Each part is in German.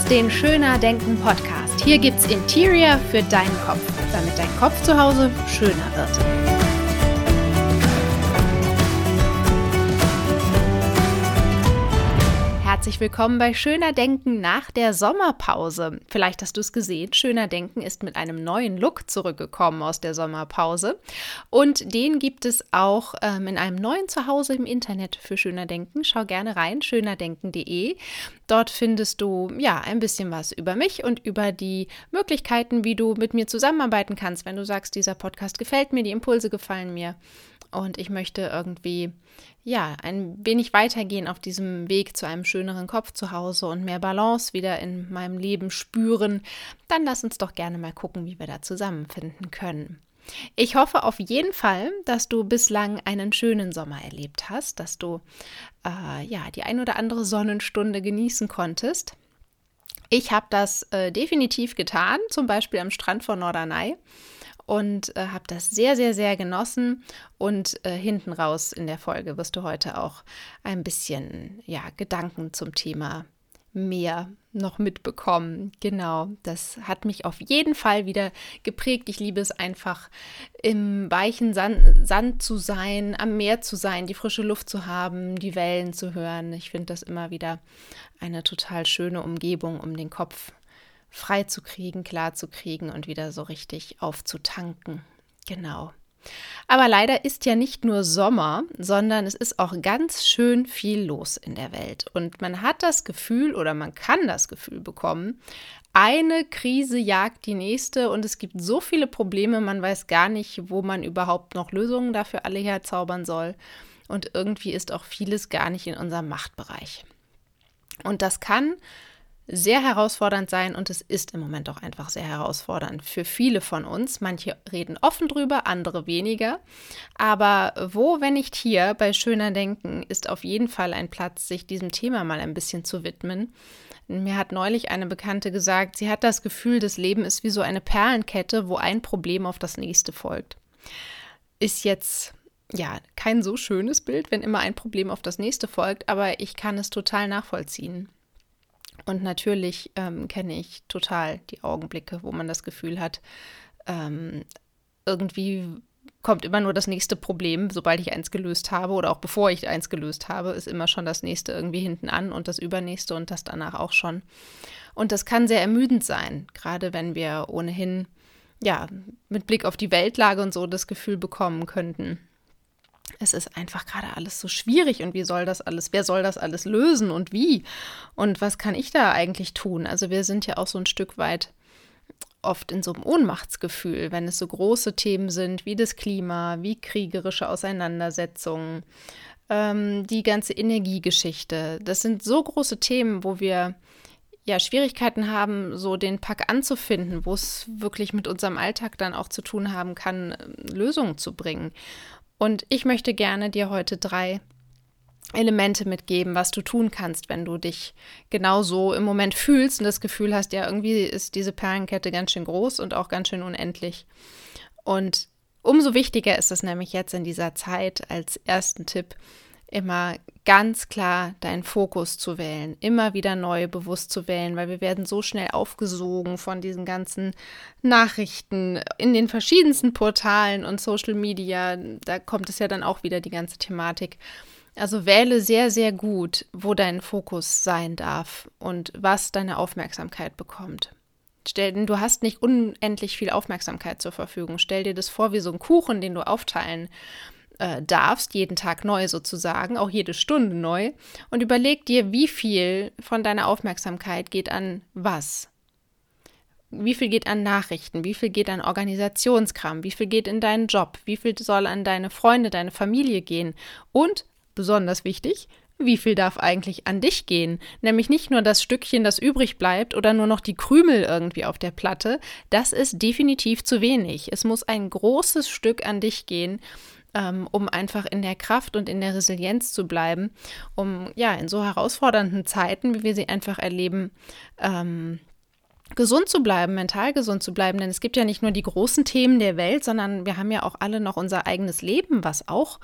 hörst den Schöner Denken Podcast. Hier gibt's Interior für deinen Kopf, damit dein Kopf zu Hause schöner wird. Herzlich willkommen bei Schöner Denken nach der Sommerpause. Vielleicht hast du es gesehen, Schöner Denken ist mit einem neuen Look zurückgekommen aus der Sommerpause. Und den gibt es auch ähm, in einem neuen Zuhause im Internet für Schöner Denken. Schau gerne rein, schönerdenken.de. Dort findest du ja ein bisschen was über mich und über die Möglichkeiten, wie du mit mir zusammenarbeiten kannst, wenn du sagst, dieser Podcast gefällt mir, die Impulse gefallen mir und ich möchte irgendwie ja, ein wenig weitergehen auf diesem Weg zu einem schöneren Kopf zu Hause und mehr Balance wieder in meinem Leben spüren, dann lass uns doch gerne mal gucken, wie wir da zusammenfinden können. Ich hoffe auf jeden Fall, dass du bislang einen schönen Sommer erlebt hast, dass du äh, ja die ein oder andere Sonnenstunde genießen konntest. Ich habe das äh, definitiv getan, zum Beispiel am Strand von Norderney und äh, habe das sehr, sehr, sehr genossen. Und äh, hinten raus in der Folge wirst du heute auch ein bisschen ja, Gedanken zum Thema mehr noch mitbekommen. Genau, das hat mich auf jeden Fall wieder geprägt. Ich liebe es einfach, im weichen Sand, Sand, zu sein, am Meer zu sein, die frische Luft zu haben, die Wellen zu hören. Ich finde das immer wieder eine total schöne Umgebung, um den Kopf frei zu kriegen, klar zu kriegen und wieder so richtig aufzutanken. Genau. Aber leider ist ja nicht nur Sommer, sondern es ist auch ganz schön viel los in der Welt. Und man hat das Gefühl oder man kann das Gefühl bekommen, eine Krise jagt die nächste und es gibt so viele Probleme, man weiß gar nicht, wo man überhaupt noch Lösungen dafür alle herzaubern soll. Und irgendwie ist auch vieles gar nicht in unserem Machtbereich. Und das kann sehr herausfordernd sein und es ist im Moment auch einfach sehr herausfordernd für viele von uns. Manche reden offen drüber, andere weniger. Aber wo, wenn nicht hier, bei Schöner Denken, ist auf jeden Fall ein Platz, sich diesem Thema mal ein bisschen zu widmen. Mir hat neulich eine Bekannte gesagt, sie hat das Gefühl, das Leben ist wie so eine Perlenkette, wo ein Problem auf das nächste folgt. Ist jetzt ja kein so schönes Bild, wenn immer ein Problem auf das nächste folgt, aber ich kann es total nachvollziehen. Und natürlich ähm, kenne ich total die Augenblicke, wo man das Gefühl hat, ähm, irgendwie kommt immer nur das nächste Problem, sobald ich eins gelöst habe oder auch bevor ich eins gelöst habe, ist immer schon das nächste irgendwie hinten an und das übernächste und das danach auch schon. Und das kann sehr ermüdend sein, gerade wenn wir ohnehin ja mit Blick auf die Weltlage und so das Gefühl bekommen könnten, es ist einfach gerade alles so schwierig und wie soll das alles, wer soll das alles lösen und wie? Und was kann ich da eigentlich tun? Also wir sind ja auch so ein Stück weit oft in so einem Ohnmachtsgefühl, wenn es so große Themen sind wie das Klima, wie kriegerische Auseinandersetzungen, ähm, die ganze Energiegeschichte. Das sind so große Themen, wo wir ja Schwierigkeiten haben, so den Pack anzufinden, wo es wirklich mit unserem Alltag dann auch zu tun haben kann, Lösungen zu bringen. Und ich möchte gerne dir heute drei Elemente mitgeben, was du tun kannst, wenn du dich genauso im Moment fühlst und das Gefühl hast, ja, irgendwie ist diese Perlenkette ganz schön groß und auch ganz schön unendlich. Und umso wichtiger ist es nämlich jetzt in dieser Zeit als ersten Tipp, immer ganz klar deinen Fokus zu wählen, immer wieder neu bewusst zu wählen, weil wir werden so schnell aufgesogen von diesen ganzen Nachrichten in den verschiedensten Portalen und Social Media. Da kommt es ja dann auch wieder die ganze Thematik. Also wähle sehr, sehr gut, wo dein Fokus sein darf und was deine Aufmerksamkeit bekommt. Stell, du hast nicht unendlich viel Aufmerksamkeit zur Verfügung. Stell dir das vor wie so ein Kuchen, den du aufteilen äh, darfst, jeden Tag neu sozusagen, auch jede Stunde neu, und überleg dir, wie viel von deiner Aufmerksamkeit geht an was. Wie viel geht an Nachrichten? Wie viel geht an Organisationskram? Wie viel geht in deinen Job? Wie viel soll an deine Freunde, deine Familie gehen? Und, besonders wichtig, wie viel darf eigentlich an dich gehen? Nämlich nicht nur das Stückchen, das übrig bleibt oder nur noch die Krümel irgendwie auf der Platte. Das ist definitiv zu wenig. Es muss ein großes Stück an dich gehen, ähm, um einfach in der Kraft und in der Resilienz zu bleiben, um ja in so herausfordernden Zeiten, wie wir sie einfach erleben, ähm, gesund zu bleiben, mental gesund zu bleiben. Denn es gibt ja nicht nur die großen Themen der Welt, sondern wir haben ja auch alle noch unser eigenes Leben, was auch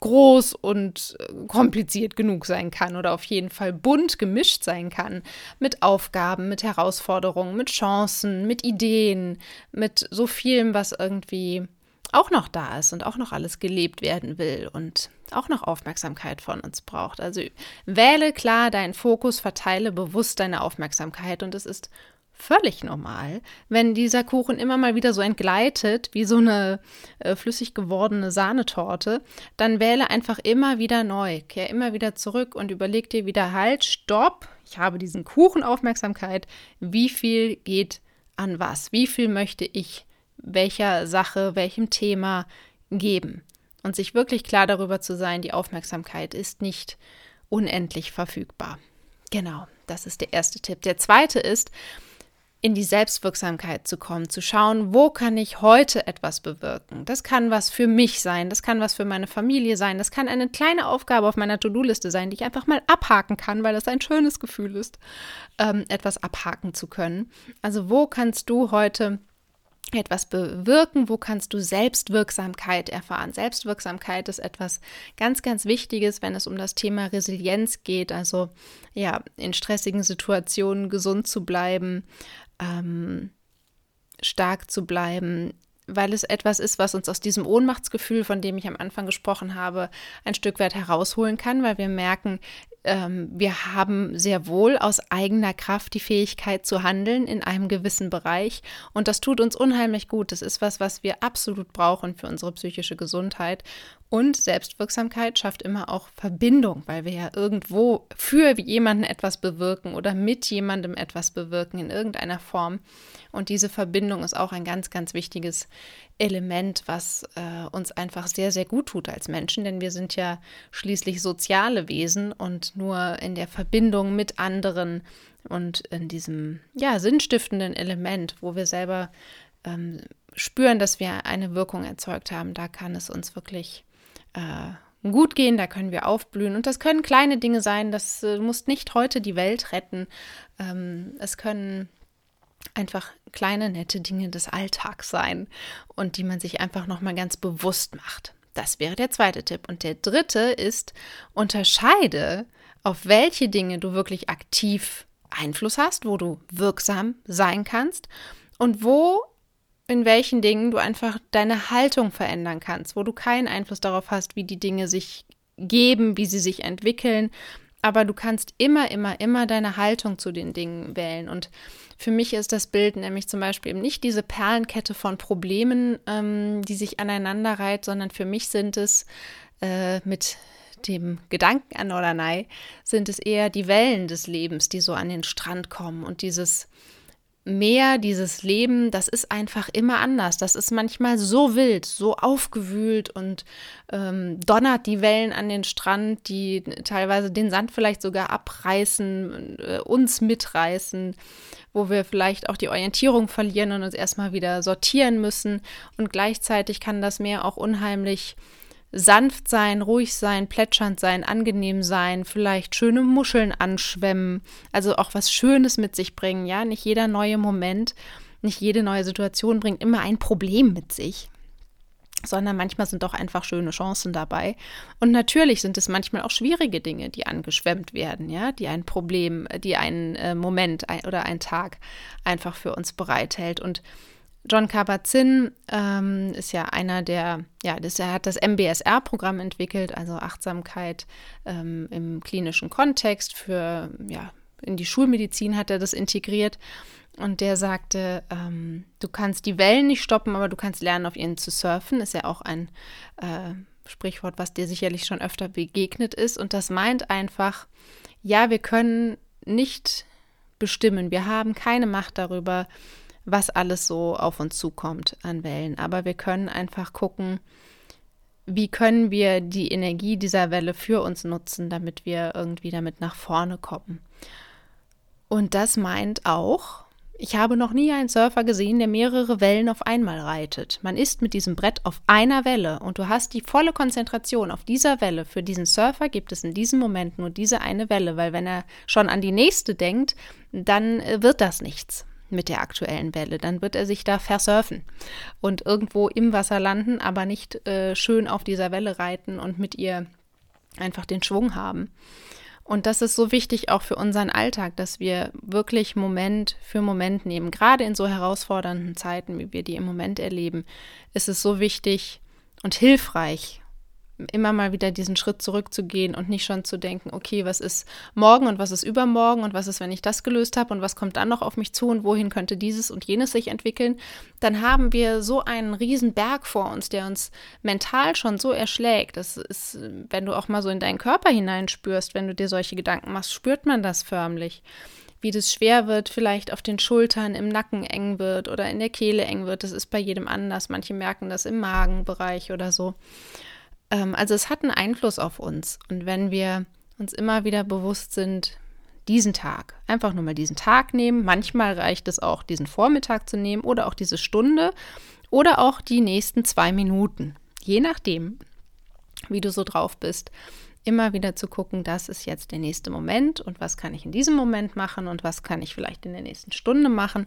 groß und äh, kompliziert genug sein kann oder auf jeden Fall bunt gemischt sein kann mit Aufgaben, mit Herausforderungen, mit Chancen, mit Ideen, mit so vielem, was irgendwie auch noch da ist und auch noch alles gelebt werden will und auch noch Aufmerksamkeit von uns braucht. Also wähle klar deinen Fokus, verteile bewusst deine Aufmerksamkeit und es ist völlig normal, wenn dieser Kuchen immer mal wieder so entgleitet, wie so eine äh, flüssig gewordene Sahnetorte, dann wähle einfach immer wieder neu, kehr immer wieder zurück und überleg dir wieder, halt, stopp, ich habe diesen Kuchen Aufmerksamkeit, wie viel geht an was, wie viel möchte ich welcher Sache, welchem Thema geben und sich wirklich klar darüber zu sein, die Aufmerksamkeit ist nicht unendlich verfügbar. Genau, das ist der erste Tipp. Der zweite ist, in die Selbstwirksamkeit zu kommen, zu schauen, wo kann ich heute etwas bewirken. Das kann was für mich sein, das kann was für meine Familie sein, das kann eine kleine Aufgabe auf meiner To-Do-Liste sein, die ich einfach mal abhaken kann, weil das ein schönes Gefühl ist, ähm, etwas abhaken zu können. Also wo kannst du heute etwas bewirken, wo kannst du Selbstwirksamkeit erfahren. Selbstwirksamkeit ist etwas ganz, ganz Wichtiges, wenn es um das Thema Resilienz geht, also ja, in stressigen Situationen gesund zu bleiben, ähm, stark zu bleiben, weil es etwas ist, was uns aus diesem Ohnmachtsgefühl, von dem ich am Anfang gesprochen habe, ein Stück weit herausholen kann, weil wir merken, ähm, wir haben sehr wohl aus eigener Kraft die Fähigkeit zu handeln in einem gewissen Bereich. Und das tut uns unheimlich gut. Das ist was, was wir absolut brauchen für unsere psychische Gesundheit. Und Selbstwirksamkeit schafft immer auch Verbindung, weil wir ja irgendwo für jemanden etwas bewirken oder mit jemandem etwas bewirken in irgendeiner Form. Und diese Verbindung ist auch ein ganz, ganz wichtiges Element, was äh, uns einfach sehr, sehr gut tut als Menschen, denn wir sind ja schließlich soziale Wesen und nur in der Verbindung mit anderen und in diesem ja, sinnstiftenden Element, wo wir selber ähm, spüren, dass wir eine Wirkung erzeugt haben, da kann es uns wirklich äh, gut gehen, da können wir aufblühen. Und das können kleine Dinge sein, das äh, muss nicht heute die Welt retten. Ähm, es können einfach kleine, nette Dinge des Alltags sein und die man sich einfach nochmal ganz bewusst macht. Das wäre der zweite Tipp. Und der dritte ist, unterscheide, auf welche Dinge du wirklich aktiv Einfluss hast, wo du wirksam sein kannst und wo in welchen Dingen du einfach deine Haltung verändern kannst, wo du keinen Einfluss darauf hast, wie die Dinge sich geben, wie sie sich entwickeln. Aber du kannst immer, immer, immer deine Haltung zu den Dingen wählen. Und für mich ist das Bild nämlich zum Beispiel eben nicht diese Perlenkette von Problemen, ähm, die sich aneinander reiht, sondern für mich sind es äh, mit dem Gedanken an Norderney, sind es eher die Wellen des Lebens, die so an den Strand kommen und dieses Meer, dieses Leben, das ist einfach immer anders. Das ist manchmal so wild, so aufgewühlt und ähm, donnert die Wellen an den Strand, die teilweise den Sand vielleicht sogar abreißen, äh, uns mitreißen, wo wir vielleicht auch die Orientierung verlieren und uns erstmal wieder sortieren müssen. Und gleichzeitig kann das Meer auch unheimlich sanft sein, ruhig sein, plätschernd sein, angenehm sein, vielleicht schöne Muscheln anschwemmen, also auch was Schönes mit sich bringen, ja, nicht jeder neue Moment, nicht jede neue Situation bringt immer ein Problem mit sich, sondern manchmal sind doch einfach schöne Chancen dabei. Und natürlich sind es manchmal auch schwierige Dinge, die angeschwemmt werden, ja, die ein Problem, die einen äh, Moment oder einen Tag einfach für uns bereithält. Und John Kabat-Zinn ähm, ist ja einer der, ja, das, er hat das MBSR-Programm entwickelt, also Achtsamkeit ähm, im klinischen Kontext für, ja, in die Schulmedizin hat er das integriert. Und der sagte, ähm, du kannst die Wellen nicht stoppen, aber du kannst lernen, auf ihnen zu surfen. Ist ja auch ein äh, Sprichwort, was dir sicherlich schon öfter begegnet ist. Und das meint einfach, ja, wir können nicht bestimmen. Wir haben keine Macht darüber, was alles so auf uns zukommt an Wellen. Aber wir können einfach gucken, wie können wir die Energie dieser Welle für uns nutzen, damit wir irgendwie damit nach vorne kommen. Und das meint auch, ich habe noch nie einen Surfer gesehen, der mehrere Wellen auf einmal reitet. Man ist mit diesem Brett auf einer Welle und du hast die volle Konzentration auf dieser Welle. Für diesen Surfer gibt es in diesem Moment nur diese eine Welle, weil wenn er schon an die nächste denkt, dann äh, wird das nichts. Mit der aktuellen Welle. Dann wird er sich da versurfen und irgendwo im Wasser landen, aber nicht äh, schön auf dieser Welle reiten und mit ihr einfach den Schwung haben. Und das ist so wichtig auch für unseren Alltag, dass wir wirklich Moment für Moment nehmen. Gerade in so herausfordernden Zeiten, wie wir die im Moment erleben, ist es so wichtig und hilfreich, immer mal wieder diesen Schritt zurückzugehen und nicht schon zu denken, okay, was ist morgen und was ist übermorgen und was ist, wenn ich das gelöst habe und was kommt dann noch auf mich zu und wohin könnte dieses und jenes sich entwickeln, dann haben wir so einen riesen Berg vor uns, der uns mental schon so erschlägt. Das ist, wenn du auch mal so in deinen Körper hineinspürst, wenn du dir solche Gedanken machst, spürt man das förmlich wie das schwer wird, vielleicht auf den Schultern, im Nacken eng wird oder in der Kehle eng wird. Das ist bei jedem anders. Manche merken das im Magenbereich oder so. Ähm, also es hat einen Einfluss auf uns. Und wenn wir uns immer wieder bewusst sind, diesen Tag, einfach nur mal diesen Tag nehmen, manchmal reicht es auch, diesen Vormittag zu nehmen oder auch diese Stunde oder auch die nächsten zwei Minuten, je nachdem, wie du so drauf bist immer wieder zu gucken, das ist jetzt der nächste Moment und was kann ich in diesem Moment machen und was kann ich vielleicht in der nächsten Stunde machen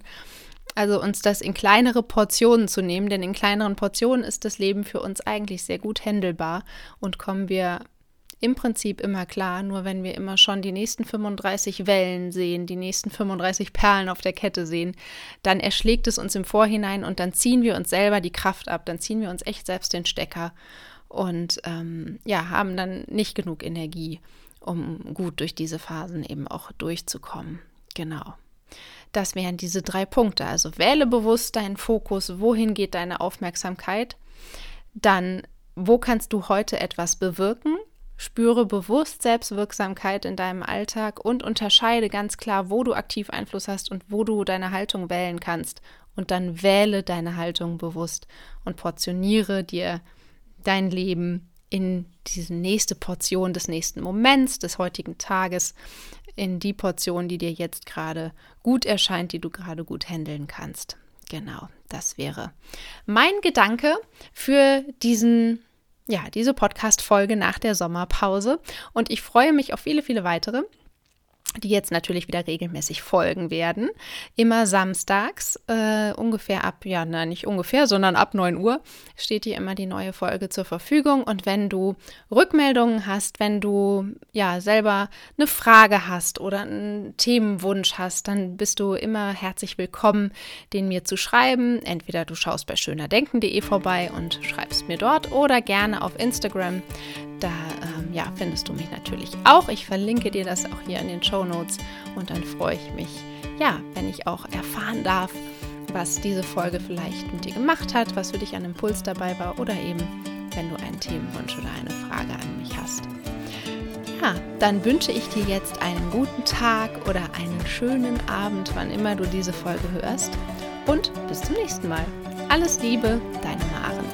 also uns das in kleinere Portionen zu nehmen, denn in kleineren Portionen ist das Leben für uns eigentlich sehr gut händelbar und kommen wir im Prinzip immer klar, nur wenn wir immer schon die nächsten 35 Wellen sehen, die nächsten 35 Perlen auf der Kette sehen, dann erschlägt es uns im Vorhinein und dann ziehen wir uns selber die Kraft ab, dann ziehen wir uns echt selbst den Stecker und ähm, ja, haben dann nicht genug Energie, um gut durch diese Phasen eben auch durchzukommen. Genau. Das wären diese drei Punkte. Also wähle bewusst deinen Fokus, wohin geht deine Aufmerksamkeit. Dann, wo kannst du heute etwas bewirken? Spüre bewusst Selbstwirksamkeit in deinem Alltag und unterscheide ganz klar, wo du aktiv Einfluss hast und wo du deine Haltung wählen kannst. Und dann wähle deine Haltung bewusst und portioniere dir dein Leben in diese nächste Portion des nächsten Moments, des heutigen Tages, in die Portion, die dir jetzt gerade gut erscheint, die du gerade gut handeln kannst. Genau, das wäre mein Gedanke für diesen ja, diese Podcast Folge nach der Sommerpause und ich freue mich auf viele viele weitere die jetzt natürlich wieder regelmäßig folgen werden. Immer samstags, äh, ungefähr ab, ja, nein, nicht ungefähr, sondern ab 9 Uhr steht hier immer die neue Folge zur Verfügung. Und wenn du Rückmeldungen hast, wenn du ja selber eine Frage hast oder einen Themenwunsch hast, dann bist du immer herzlich willkommen, den mir zu schreiben. Entweder du schaust bei schönerdenken.de vorbei und schreibst mir dort oder gerne auf Instagram. Da ähm, ja, findest du mich natürlich auch. Ich verlinke dir das auch hier in den Show Notes und dann freue ich mich, ja, wenn ich auch erfahren darf, was diese Folge vielleicht mit dir gemacht hat, was für dich ein Impuls dabei war oder eben, wenn du einen Themenwunsch oder eine Frage an mich hast. Ja, dann wünsche ich dir jetzt einen guten Tag oder einen schönen Abend, wann immer du diese Folge hörst. Und bis zum nächsten Mal. Alles Liebe, deine Maren.